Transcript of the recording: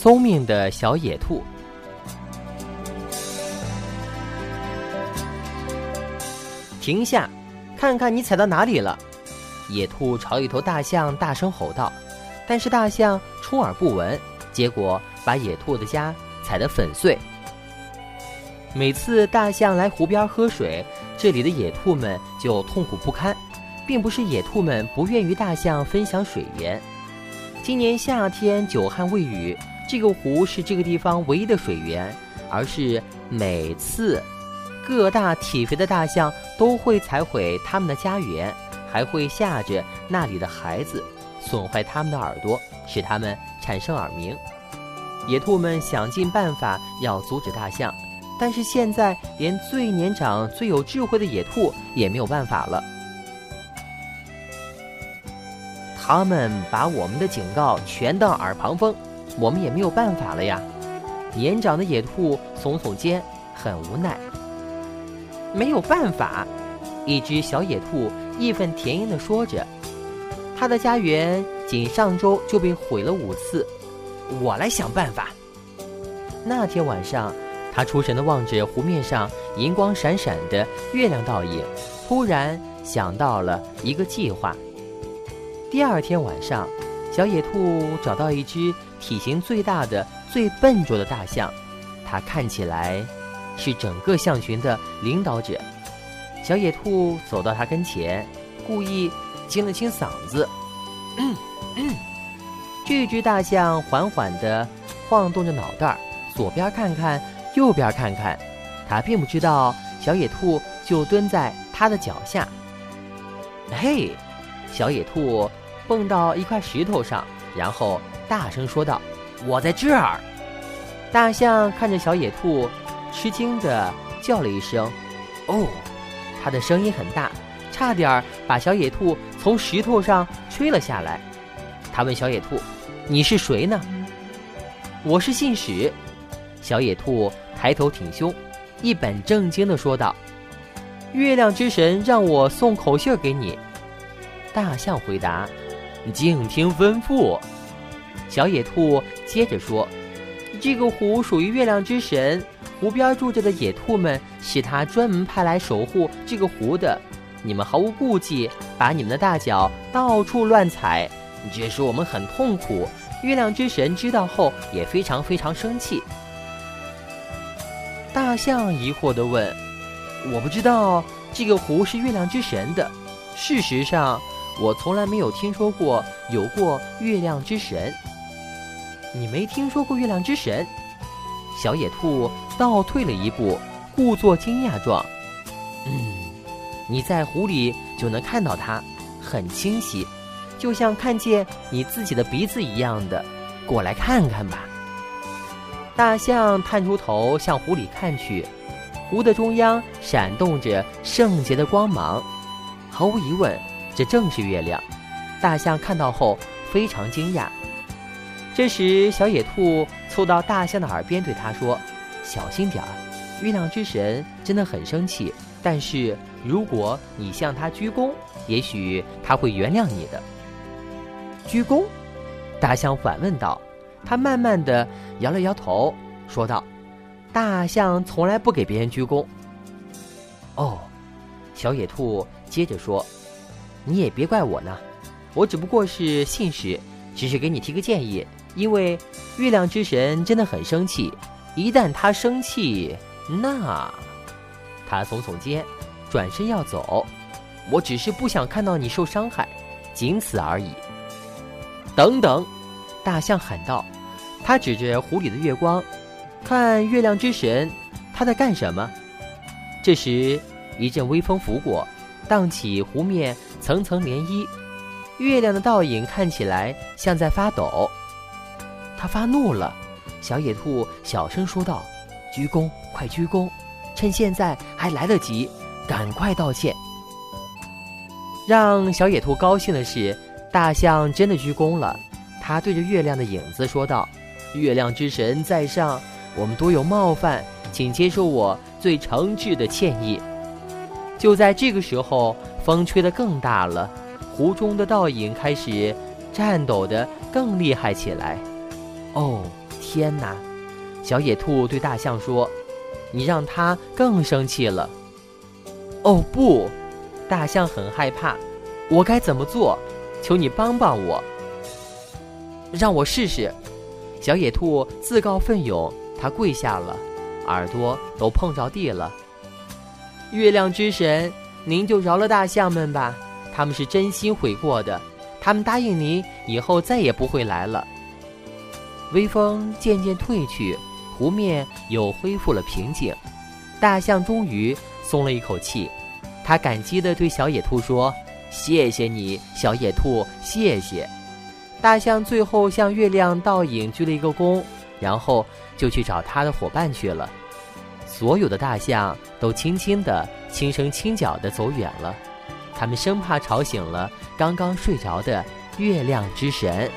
聪明的小野兔。停下，看看你踩到哪里了！野兔朝一头大象大声吼道，但是大象充耳不闻，结果把野兔的家踩得粉碎。每次大象来湖边喝水，这里的野兔们就痛苦不堪，并不是野兔们不愿与大象分享水源。今年夏天久旱未雨，这个湖是这个地方唯一的水源，而是每次。各大体肥的大象都会踩毁他们的家园，还会吓着那里的孩子，损坏他们的耳朵，使他们产生耳鸣。野兔们想尽办法要阻止大象，但是现在连最年长、最有智慧的野兔也没有办法了。他们把我们的警告全当耳旁风，我们也没有办法了呀。年长的野兔耸耸肩，很无奈。没有办法，一只小野兔义愤填膺地说着：“它的家园仅上周就被毁了五次，我来想办法。”那天晚上，他出神地望着湖面上银光闪闪的月亮倒影，突然想到了一个计划。第二天晚上，小野兔找到一只体型最大的、最笨拙的大象，它看起来。是整个象群的领导者。小野兔走到它跟前，故意清了清嗓子。嗯嗯这只大象缓缓地晃动着脑袋，左边看看，右边看看。它并不知道小野兔就蹲在它的脚下。嘿，小野兔蹦到一块石头上，然后大声说道：“我在这儿。”大象看着小野兔。吃惊的叫了一声：“哦！”它的声音很大，差点把小野兔从石头上吹了下来。他问小野兔：“你是谁呢？”“我是信使。”小野兔抬头挺胸，一本正经的说道：“月亮之神让我送口信给你。”大象回答：“静听吩咐。”小野兔接着说：“这个湖属于月亮之神。”湖边住着的野兔们是他专门派来守护这个湖的。你们毫无顾忌，把你们的大脚到处乱踩，这使我们很痛苦。月亮之神知道后也非常非常生气。大象疑惑地问：“我不知道这个湖是月亮之神的。事实上，我从来没有听说过有过月亮之神。你没听说过月亮之神？”小野兔倒退了一步，故作惊讶状。嗯，你在湖里就能看到它，很清晰，就像看见你自己的鼻子一样的。过来看看吧。大象探出头向湖里看去，湖的中央闪动着圣洁的光芒，毫无疑问，这正是月亮。大象看到后非常惊讶。这时，小野兔凑到大象的耳边对他说：“小心点儿，月亮之神真的很生气。但是如果你向他鞠躬，也许他会原谅你的。”鞠躬？大象反问道。他慢慢的摇了摇头，说道：“大象从来不给别人鞠躬。”哦，小野兔接着说：“你也别怪我呢，我只不过是信使，只是给你提个建议。”因为月亮之神真的很生气，一旦他生气，那他耸耸肩，转身要走。我只是不想看到你受伤害，仅此而已。等等，大象喊道，他指着湖里的月光，看月亮之神他在干什么。这时，一阵微风拂过，荡起湖面层层涟漪，月亮的倒影看起来像在发抖。他发怒了，小野兔小声说道：“鞠躬，快鞠躬，趁现在还来得及，赶快道歉。”让小野兔高兴的是，大象真的鞠躬了。他对着月亮的影子说道：“月亮之神在上，我们多有冒犯，请接受我最诚挚的歉意。”就在这个时候，风吹得更大了，湖中的倒影开始颤抖得更厉害起来。哦，天哪！小野兔对大象说：“你让它更生气了。”哦不！大象很害怕，我该怎么做？求你帮帮我！让我试试。小野兔自告奋勇，它跪下了，耳朵都碰着地了。月亮之神，您就饶了大象们吧，他们是真心悔过的，他们答应您以后再也不会来了。微风渐渐退去，湖面又恢复了平静，大象终于松了一口气，他感激地对小野兔说：“谢谢你，小野兔，谢谢。”大象最后向月亮倒影鞠了一个躬，然后就去找他的伙伴去了。所有的大象都轻轻地、轻声轻脚地走远了，他们生怕吵醒了刚刚睡着的月亮之神。